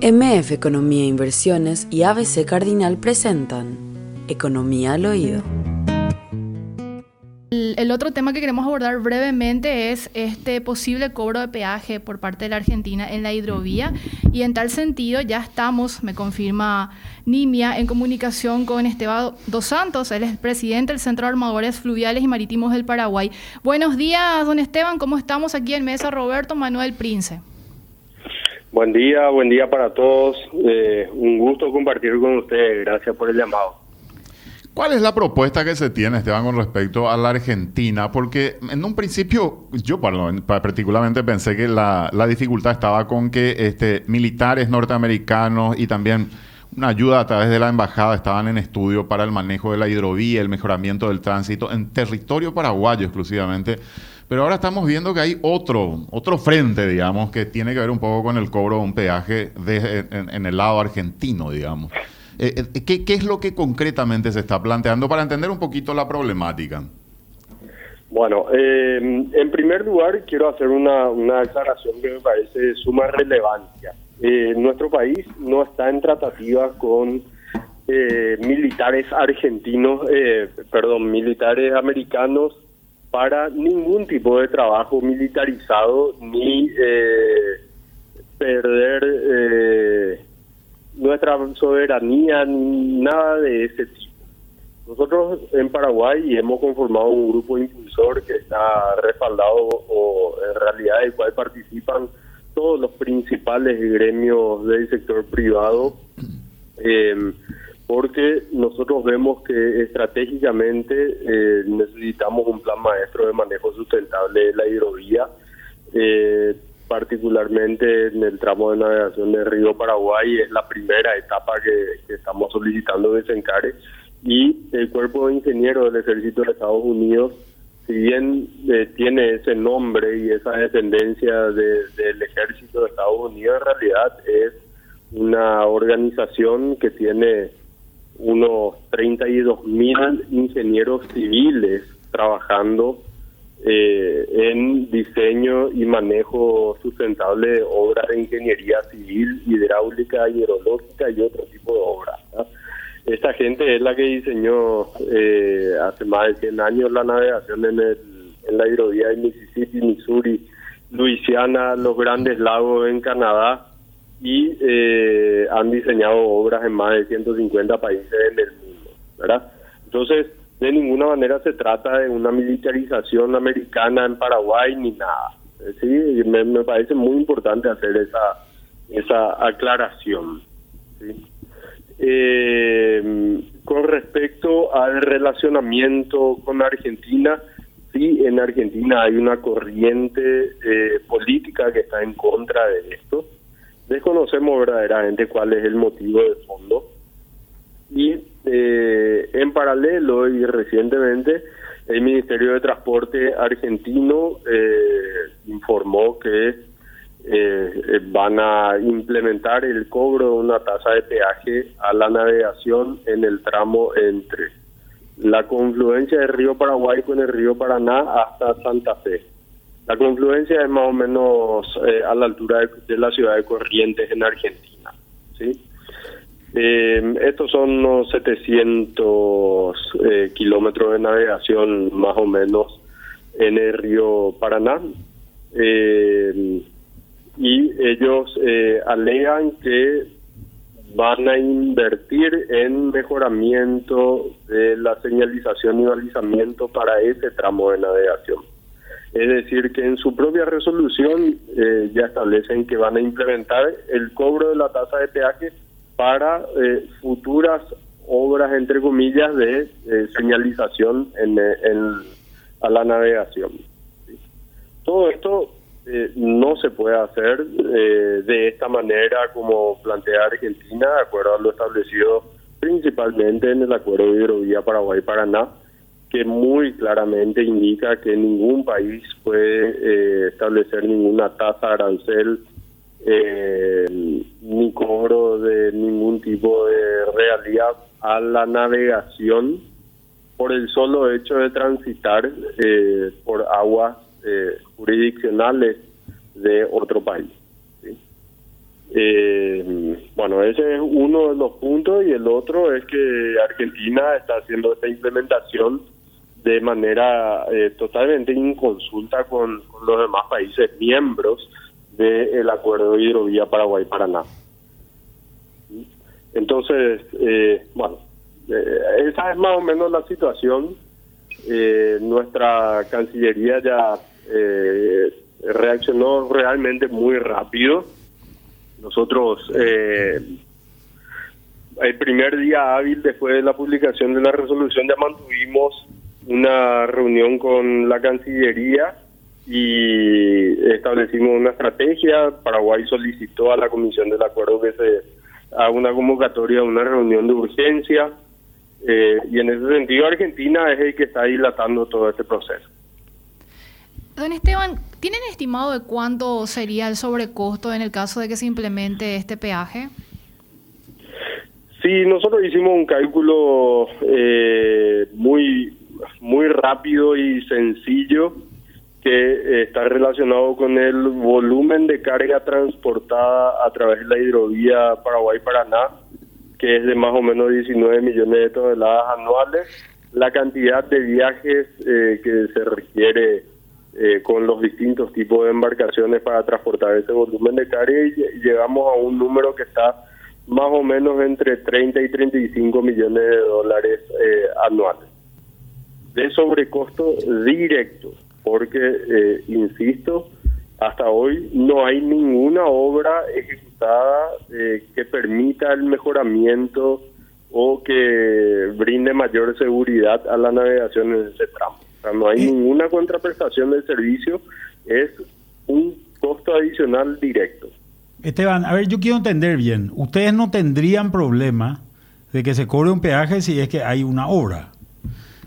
MF Economía e Inversiones y ABC Cardinal presentan Economía al Oído. El, otro tema que queremos abordar brevemente es este posible cobro de peaje por parte de la Argentina en la hidrovía y en tal sentido ya estamos, me confirma Nimia, en comunicación con Esteban Dos Santos, él es presidente del Centro de Armadores Fluviales y Marítimos del Paraguay. Buenos días, don Esteban, ¿cómo estamos aquí en Mesa Roberto Manuel Prince? Buen día, buen día para todos. Eh, un gusto compartir con ustedes. Gracias por el llamado. ¿Cuál es la propuesta que se tiene, Esteban, con respecto a la Argentina? Porque en un principio, yo particularmente pensé que la, dificultad estaba con que este, militares norteamericanos y también una ayuda a través de la embajada estaban en estudio para el manejo de la hidrovía, el mejoramiento del tránsito en territorio paraguayo exclusivamente. Pero ahora estamos viendo que hay otro, otro frente, digamos, que tiene que ver un poco con el cobro de un peaje de, en, el lado argentino, digamos. Eh, eh, ¿qué, ¿Qué es lo que concretamente se está planteando para entender un poquito la problemática? Bueno, eh, en primer lugar quiero hacer una, una declaración que me parece de suma relevancia. nuestro país no está en tratativa con militares argentinos, perdón, militares americanos para ningún tipo de trabajo militarizado ni eh, perder eh, nuestra soberanía ni nada de ese tipo. Nosotros en Paraguay hemos conformado un grupo impulsor que está respaldado o en realidad del cual participan todos los principales gremios del sector privado. Eh, porque nosotros vemos que estratégicamente eh, necesitamos un plan maestro de manejo sustentable de la hidrovía, eh, particularmente en el tramo de navegación del río Paraguay, es la primera etapa que, estamos solicitando de Sencare, y el cuerpo de ingenieros del ejército de Estados Unidos, si bien eh, tiene ese nombre y esa dependencia del ejército de Estados Unidos, en realidad es una organización que tiene unos 32 mil ingenieros civiles trabajando eh, en diseño y manejo sustentable de obras de ingeniería civil, hidráulica, hidrológica y otro tipo de obras. Esta gente es la que diseñó eh, hace más de 100 años la navegación en, el, en la hidrovía de Mississippi, Missouri, Luisiana, los grandes lagos en Canadá y eh, han diseñado obras en más de 150 países en el mundo, ¿verdad? Entonces, de ninguna manera se trata de una militarización americana en Paraguay ni nada. Sí, me, parece muy importante hacer esa esa aclaración. Eh, con respecto al relacionamiento con Argentina, sí, en Argentina hay una corriente eh, política que está en contra de esto desconocemos verdaderamente cuál es el motivo de fondo y eh, en paralelo y recientemente el Ministerio de Transporte argentino eh, informó que eh, van a implementar el cobro de una tasa de peaje a la navegación en el tramo entre la confluencia del río Paraguay con el río Paraná hasta Santa Fe. La confluencia es más o menos eh, a la altura de, la ciudad de Corrientes en Argentina. ¿sí? Eh, estos son unos 700 eh, kilómetros de navegación más o menos en el río Paraná. y ellos alegan que van a invertir en mejoramiento de la señalización y balizamiento para ese tramo de navegación. Es decir, que en su propia resolución eh, ya establecen que van a implementar el cobro de la tasa de peaje para eh, futuras obras, entre comillas, de eh, señalización en, a la navegación. Todo esto no se puede hacer de esta manera como plantea Argentina, de acuerdo a lo establecido principalmente en el Acuerdo de Hidrovía Paraguay-Paraná que muy claramente indica que ningún país puede eh, establecer ninguna tasa arancel eh, ni cobro de ningún tipo de realidad a la navegación por el solo hecho de transitar eh, por aguas jurisdiccionales de otro país. Bueno, ese es uno de los puntos y el otro es que Argentina está haciendo esta implementación de manera eh, totalmente inconsulta con, con, los demás países miembros del acuerdo de hidrovía Paraguay-Paraná. Entonces, eh, bueno, eh, esa es más o menos la situación. Eh, nuestra Cancillería ya eh, reaccionó realmente muy rápido. Nosotros, el primer día hábil después de la publicación de la resolución, ya mantuvimos una reunión con la Cancillería y establecimos una estrategia. Paraguay solicitó a la Comisión del Acuerdo que se haga una convocatoria, una reunión de urgencia. Eh, y en ese sentido Argentina es el que está dilatando todo este proceso. Don Esteban, ¿tienen estimado de cuánto sería el sobrecosto en el caso de que se implemente este peaje? Sí, nosotros hicimos un cálculo eh, muy, muy rápido y sencillo que eh, está relacionado con el volumen de carga transportada a través de la hidrovía Paraguay-Paraná que es de más o menos 19 millones de toneladas anuales, la cantidad de viajes eh, que se requiere eh, con los distintos tipos de embarcaciones para transportar ese volumen de carga. Y llegamos a un número que está más o menos entre 30 y 35 millones de dólares eh, anuales de sobrecosto directo, porque, insisto, hasta hoy no hay ninguna obra ejecutada eh, que permita el mejoramiento o que brinde mayor seguridad a la navegación en ese tramo. O sea, no hay ninguna contraprestación del servicio, es un costo adicional directo. Esteban, a ver, yo quiero entender bien. Ustedes no tendrían problema de que se cobre un peaje si es que hay una obra,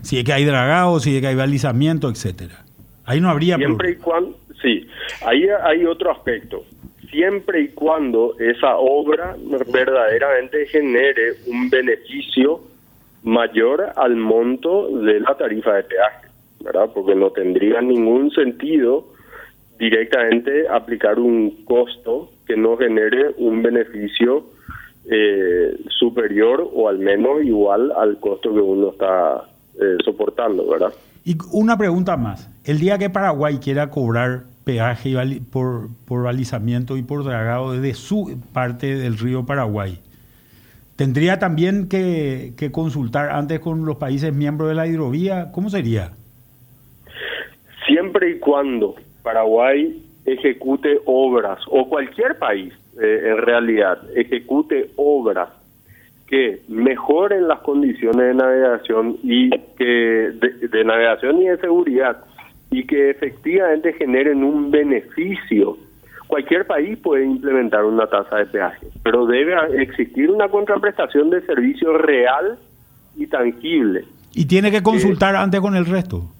si es que hay dragado, si es que hay balizamiento, etcétera. Ahí no habría Siempre y cuando Sí, ahí hay otro aspecto. Siempre y cuando esa obra verdaderamente genere un beneficio mayor al monto de la tarifa de peaje, ¿verdad? Porque no tendría ningún sentido directamente aplicar un costo que no genere un beneficio eh, superior o al menos igual al costo que uno está eh, soportando, ¿verdad? Y una pregunta más. El día que Paraguay quiera cobrar peaje por, por balizamiento y por dragado desde su parte del río Paraguay. ¿Tendría también que, consultar antes con los países miembros de la hidrovía? ¿Cómo sería? Siempre y cuando Paraguay ejecute obras, o cualquier país eh, en realidad ejecute obras que mejoren las condiciones de navegación y que de navegación y de seguridad y que efectivamente generen un beneficio. Cualquier país puede implementar una tasa de peaje, pero debe existir una contraprestación de servicio real y tangible. Y tiene que consultar antes con el resto.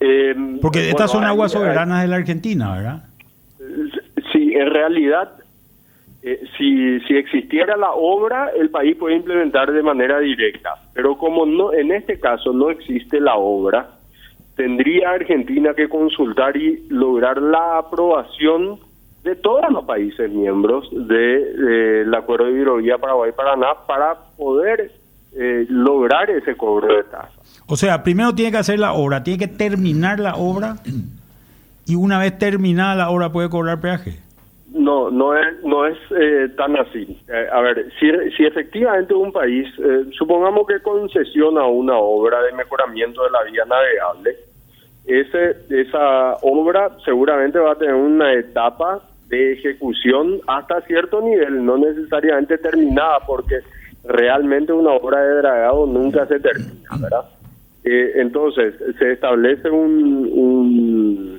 Em, Porque estas son aguas soberanas de la Argentina, ¿verdad? Sí, en realidad, eh, si, si existiera la obra, el país puede implementar de manera directa. Pero como no en este caso no existe la obra, tendría Argentina que consultar y lograr la aprobación de todos los países miembros del de, acuerdo de hidrovía Paraguay-Paraná para poder eh, lograr ese cobro de tasa. O sea, primero tiene que hacer la obra, tiene que terminar la obra y una vez terminada la obra puede cobrar peaje. No, no es, no es eh, tan así. Eh, a ver, si, si efectivamente un país, eh, supongamos que concesiona una obra de mejoramiento de la vía navegable, ese, esa obra seguramente va a tener una etapa de ejecución hasta cierto nivel, no necesariamente terminada, porque realmente una obra de dragado nunca se termina, ¿verdad? entonces, se establece un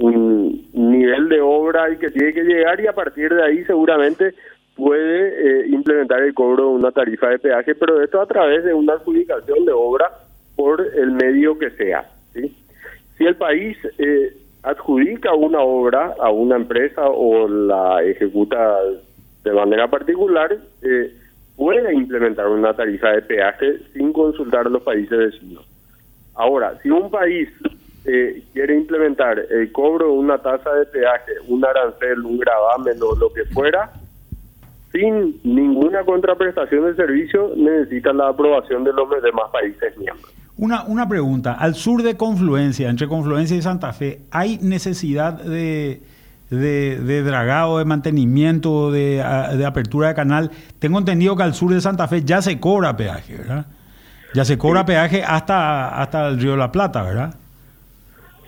un nivel de obra y que tiene que llegar y a partir de ahí seguramente puede eh, implementar el cobro de una tarifa de peaje, pero esto a través de una adjudicación de obra por el medio que sea. Si el país eh, adjudica una obra a una empresa o la ejecuta de manera particular, eh, puede implementar una tarifa de peaje sin consultar a los países vecinos. Ahora, si un país eh, quiere implementar el cobro de una tasa de peaje, un arancel, un gravamen o lo que fuera, sin ninguna contraprestación de servicio necesita la aprobación de los demás países miembros. Una, una pregunta, al sur de Confluencia, entre Confluencia y Santa Fe, ¿hay necesidad de, de, dragado, de mantenimiento, de, de, apertura de canal? Tengo entendido que al sur de Santa Fe ya se cobra peaje, ¿verdad? Ya se cobra peaje hasta, hasta el río La Plata, ¿verdad?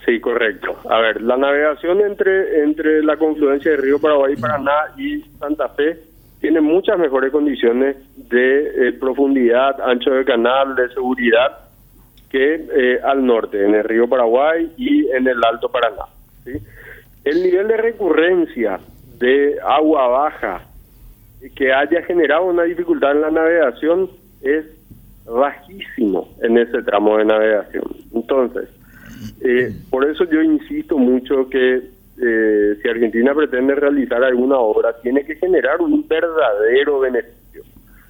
Sí, correcto. A ver, la navegación entre, entre la confluencia del río Paraguay, Paraná y Santa Fe tiene muchas mejores condiciones de eh, profundidad, ancho de canal, de seguridad que eh, al norte, en el río Paraguay y en el Alto Paraná. El nivel de recurrencia de agua baja que haya generado una dificultad en la navegación es bajísimo en ese tramo de navegación. Entonces, eh, por eso yo insisto mucho que eh, si Argentina pretende realizar alguna obra, tiene que generar un verdadero beneficio.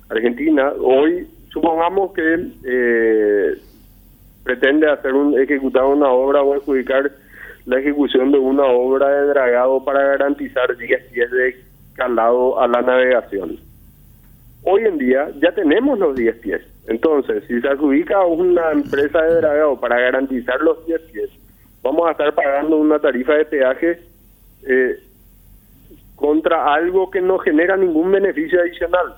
Argentina hoy, supongamos que eh, pretende hacer un ejecutar una obra o adjudicar la ejecución de una obra de dragado para garantizar 10 pies de calado a la navegación. Hoy en día ya tenemos los 10 pies. Entonces, si se adjudica a una empresa de dragado para garantizar los 10 pies, vamos a estar pagando una tarifa de peaje eh, contra algo que no genera ningún beneficio adicional.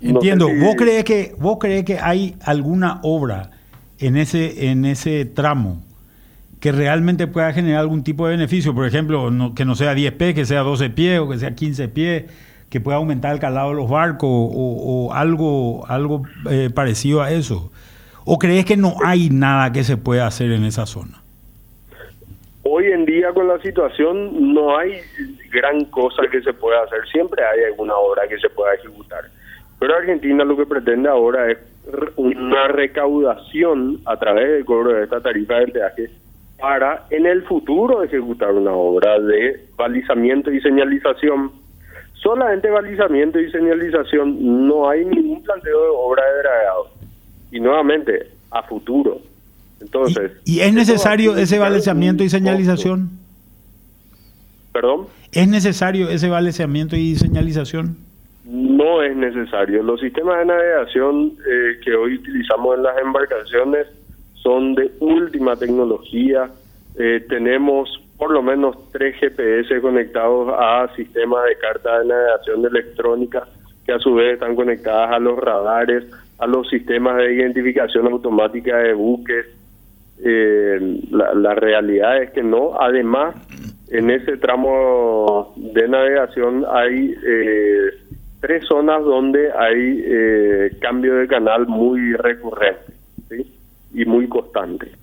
Entiendo. ¿Vos crees que vos crees que hay alguna obra en ese en ese tramo que realmente pueda generar algún tipo de beneficio? Por ejemplo, que no sea 10 pies, que sea 12 pies o que sea 15 pies, que pueda aumentar el calado de los barcos o, algo algo eh, parecido a eso. ¿O crees que no hay nada que se pueda hacer en esa zona? Hoy en día con la situación no hay gran cosa que se pueda hacer. Siempre hay alguna obra que se pueda ejecutar. Pero Argentina lo que pretende ahora es una recaudación a través del cobro de esta tarifa de peaje para en el futuro ejecutar una obra de balizamiento y señalización. Solamente balizamiento y señalización, no hay ningún planteo de obra de dragado. Y nuevamente, a futuro. Entonces, ¿Y, es necesario ese balizamiento y señalización? ¿Perdón? ¿Es necesario ese balizamiento y señalización? no es necesario. Los sistemas de navegación eh, que hoy utilizamos en las embarcaciones son de última tecnología. Eh, tenemos por lo menos tres GPS conectados a sistemas de carta de navegación electrónica que a su vez están conectadas a los radares, a los sistemas de identificación automática de buques. Eh, la, realidad es que no. Además, en ese tramo de navegación hay eh, tres zonas donde hay eh, cambio de canal muy recurrente y muy constante.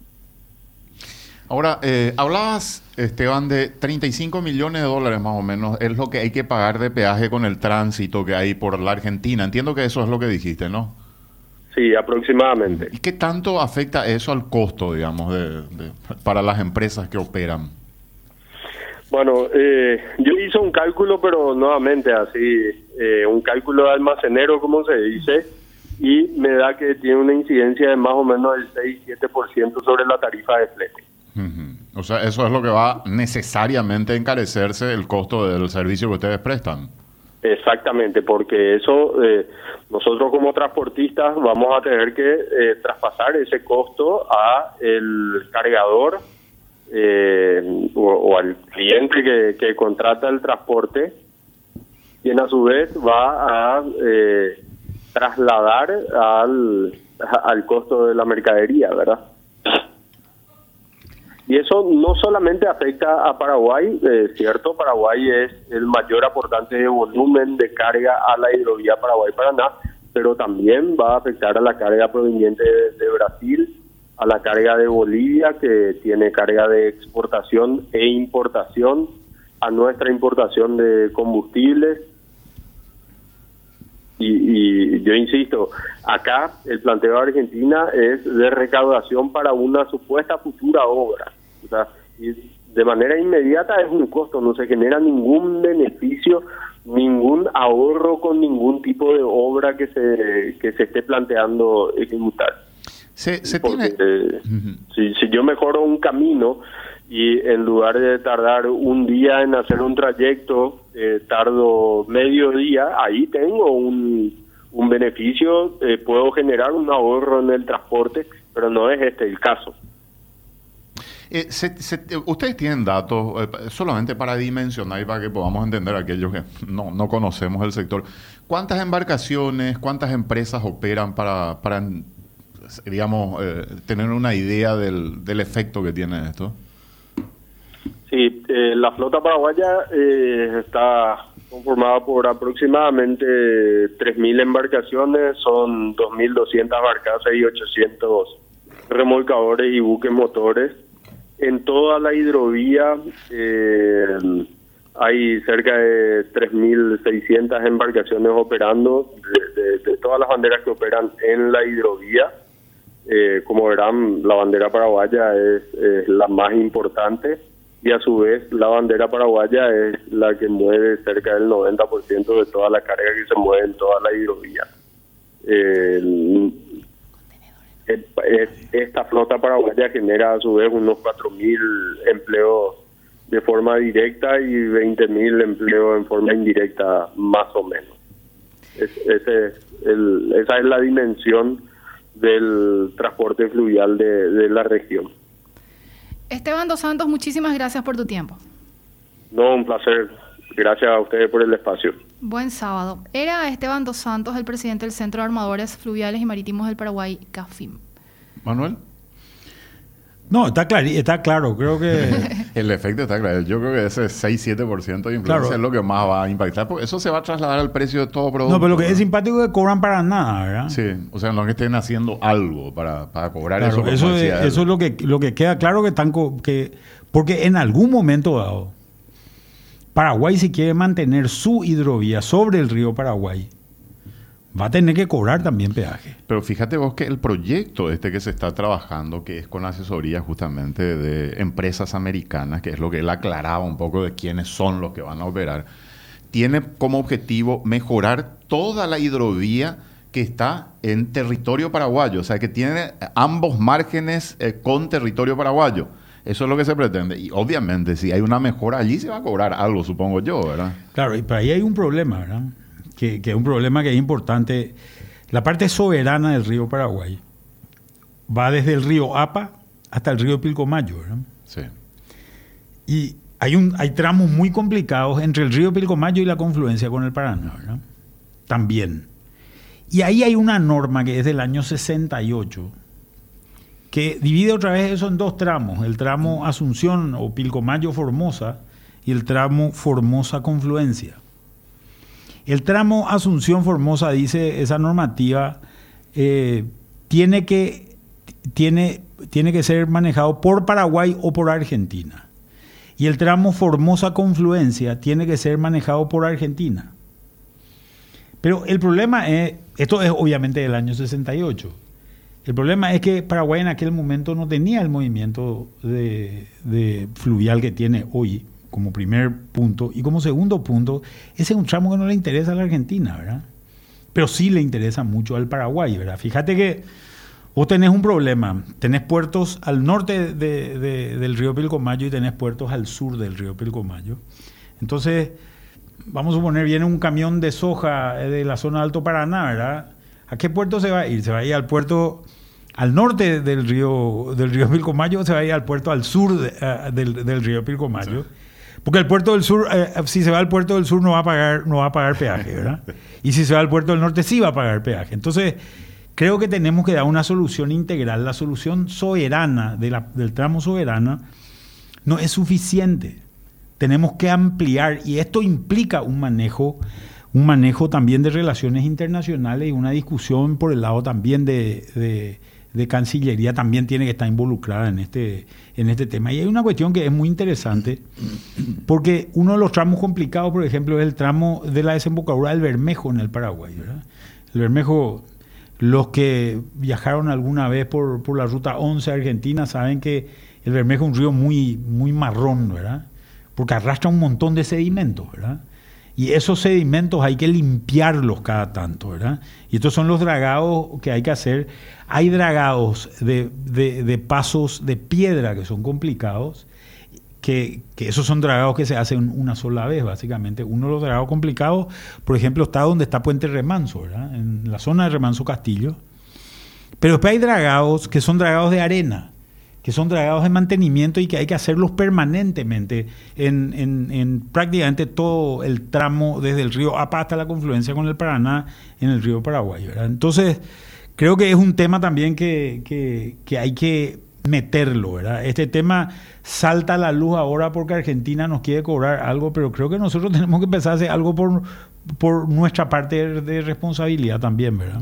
Ahora, eh, hablabas, Esteban, de 35 millones de dólares más o menos, es lo que hay que pagar de peaje con el tránsito que hay por la Argentina. Entiendo que eso es lo que dijiste, ¿no? Sí, aproximadamente. ¿Y qué tanto afecta eso al costo, digamos, para las empresas que operan? Bueno, eh, yo hice un cálculo, pero nuevamente así, eh, un cálculo de almacenero, como se dice, y me da que tiene una incidencia de más o menos del 6-7% sobre la tarifa de flete. O sea, eso es lo que va necesariamente a encarecerse el costo del servicio que ustedes prestan. Exactamente, porque eso eh, nosotros como transportistas vamos a tener que eh, traspasar ese costo a el cargador eh, o, al cliente que, contrata el transporte, quien a su vez va a eh, trasladar al, al costo de la mercadería, ¿verdad? Y eso no solamente afecta a Paraguay, eh, cierto, Paraguay es el mayor aportante de volumen de carga a la hidrovía Paraguay-Paraná, pero también va a afectar a la carga proveniente de Brasil, a la carga de Bolivia, que tiene carga de exportación e importación, a nuestra importación de combustibles. Y, yo insisto, acá el planteo de Argentina es de recaudación para una supuesta futura obra. O sea, y de manera inmediata es un costo, no se genera ningún beneficio, ningún ahorro con ningún tipo de obra que se, que se esté planteando ejecutar. Se, tiene... si, si yo mejoro un camino y en lugar de tardar un día en hacer un trayecto, eh, tardo medio día, ahí tengo un, un beneficio, eh, puedo generar un ahorro en el transporte, pero no es este el caso. Eh, ustedes tienen datos eh, solamente para dimensionar y para que podamos entender aquellos que no, no conocemos el sector. ¿Cuántas embarcaciones, cuántas empresas operan para, para digamos, eh, tener una idea del, del efecto que tiene esto? Sí, la flota paraguaya está conformada por aproximadamente 3.000 embarcaciones, son 2.200 barcazas y 800 remolcadores y buques motores. En toda la hidrovía eh, hay cerca de 3.600 embarcaciones operando, de, todas las banderas que operan en la hidrovía. Eh, como verán, la bandera paraguaya es, es la más importante y a su vez la bandera paraguaya es la que mueve cerca del 90% de toda la carga que se mueve en toda la hidrovía. Eh, esta flota paraguaya genera a su vez unos 4.000 empleos de forma directa y 20.000 empleos en forma indirecta, más o menos. Es- ese es el- esa es la dimensión del transporte fluvial de, de la región. Esteban Dos Santos, muchísimas gracias por tu tiempo. No, un placer. Gracias a ustedes por el espacio. Buen sábado. Era Esteban Dos Santos, el presidente del Centro de Armadores Fluviales y Marítimos del Paraguay, CAFIM. Manuel. No, está, claro, está claro, creo que... El efecto está claro. Yo creo que ese 6-7% de influencia Claro. es lo que más va a impactar. Porque eso se va a trasladar al precio de todo producto. No, pero lo que es simpático es que cobran para nada, ¿verdad? Sí, o sea, no que estén haciendo algo para, para cobrar Claro, eso. eso, es, eso es lo que, lo que queda claro que están... co- Que, porque en algún momento dado, Paraguay si quiere mantener su hidrovía sobre el río Paraguay, va a tener que cobrar también peaje. Pero fíjate vos que el proyecto este que se está trabajando, que es con asesoría justamente de empresas americanas, que es lo que él aclaraba un poco de quiénes son los que van a operar, tiene como objetivo mejorar toda la hidrovía que está en territorio paraguayo, o sea, que tiene ambos márgenes eh, con territorio paraguayo. Eso es lo que se pretende. Y obviamente, si hay una mejora allí, se va a cobrar algo, supongo yo, ¿verdad? Claro, y pero ahí hay un problema, ¿verdad? Que, que es un problema que es importante. La parte soberana del río Paraguay va desde el río Apa hasta el río Pilcomayo, ¿verdad? Sí. Y hay, un, hay tramos muy complicados entre el río Pilcomayo y la confluencia con el Paraná, ¿verdad? También. Y ahí hay una norma que es del año 68 que divide otra vez eso en dos tramos, el tramo Asunción o Pilcomayo Formosa y el tramo Formosa Confluencia. El tramo Asunción Formosa dice esa normativa eh, tiene que tiene, tiene que ser manejado por Paraguay o por Argentina. Y el tramo Formosa Confluencia tiene que ser manejado por Argentina. Pero el problema es, esto es obviamente del año 68. El problema es que Paraguay en aquel momento no tenía el movimiento fluvial que tiene hoy, como primer punto. Y como segundo punto, ese es un tramo que no le interesa a la Argentina, ¿verdad? Pero sí le interesa mucho al Paraguay, ¿verdad? Fíjate que vos tenés un problema. Tenés puertos al norte de- de- del río Pilcomayo y tenés puertos al sur del río Pilcomayo. Entonces, vamos a suponer, viene un camión de soja eh, de la zona Alto Paraná, ¿verdad? ¿A qué puerto se va a ir? ¿Se va a ir al puerto al norte del río, del río Pilcomayo se va a ir al puerto al sur de- ah, del, del río Pilcomayo? Porque el puerto del sur, eh, si se va al puerto del sur no va a pagar, no va a pagar peaje, ¿verdad? Y si se va al puerto del norte sí va a pagar peaje. Entonces, creo que tenemos que dar una solución integral. La solución soberana de la- del tramo soberana no es suficiente. Tenemos que ampliar y esto implica un manejo, un manejo también de relaciones internacionales y una discusión por el lado también de, de- de Cancillería también tiene que estar involucrada en este, en este tema. Y hay una cuestión que es muy interesante, porque uno de los tramos complicados, por ejemplo, es el tramo de la desembocadura del Bermejo en el Paraguay. El Bermejo, los que viajaron alguna vez por, por la ruta 11 argentina saben que el Bermejo es un río muy, muy marrón, ¿verdad? Porque arrastra un montón de sedimentos, ¿verdad? Y esos sedimentos hay que limpiarlos cada tanto, ¿verdad? Y estos son los dragados que hay que hacer. Hay dragados de, de- pasos de piedra que son complicados, que, que, esos son dragados que se hacen una sola vez, básicamente. Uno de los dragados complicados, por ejemplo, está donde está Puente Remanso, ¿verdad? en la zona de Remanso Castillo. Pero después hay dragados que son dragados de arena, que son dragados de mantenimiento y que hay que hacerlos permanentemente en, en, en prácticamente todo el tramo desde el río Apa hasta la confluencia con el Paraná en el río Paraguay. Entonces, creo que es un tema también que, que, que hay que meterlo, ¿verdad? Este tema salta a la luz ahora porque Argentina nos quiere cobrar algo, pero creo que nosotros tenemos que empezar a hacer algo por, por nuestra parte de responsabilidad también, ¿verdad?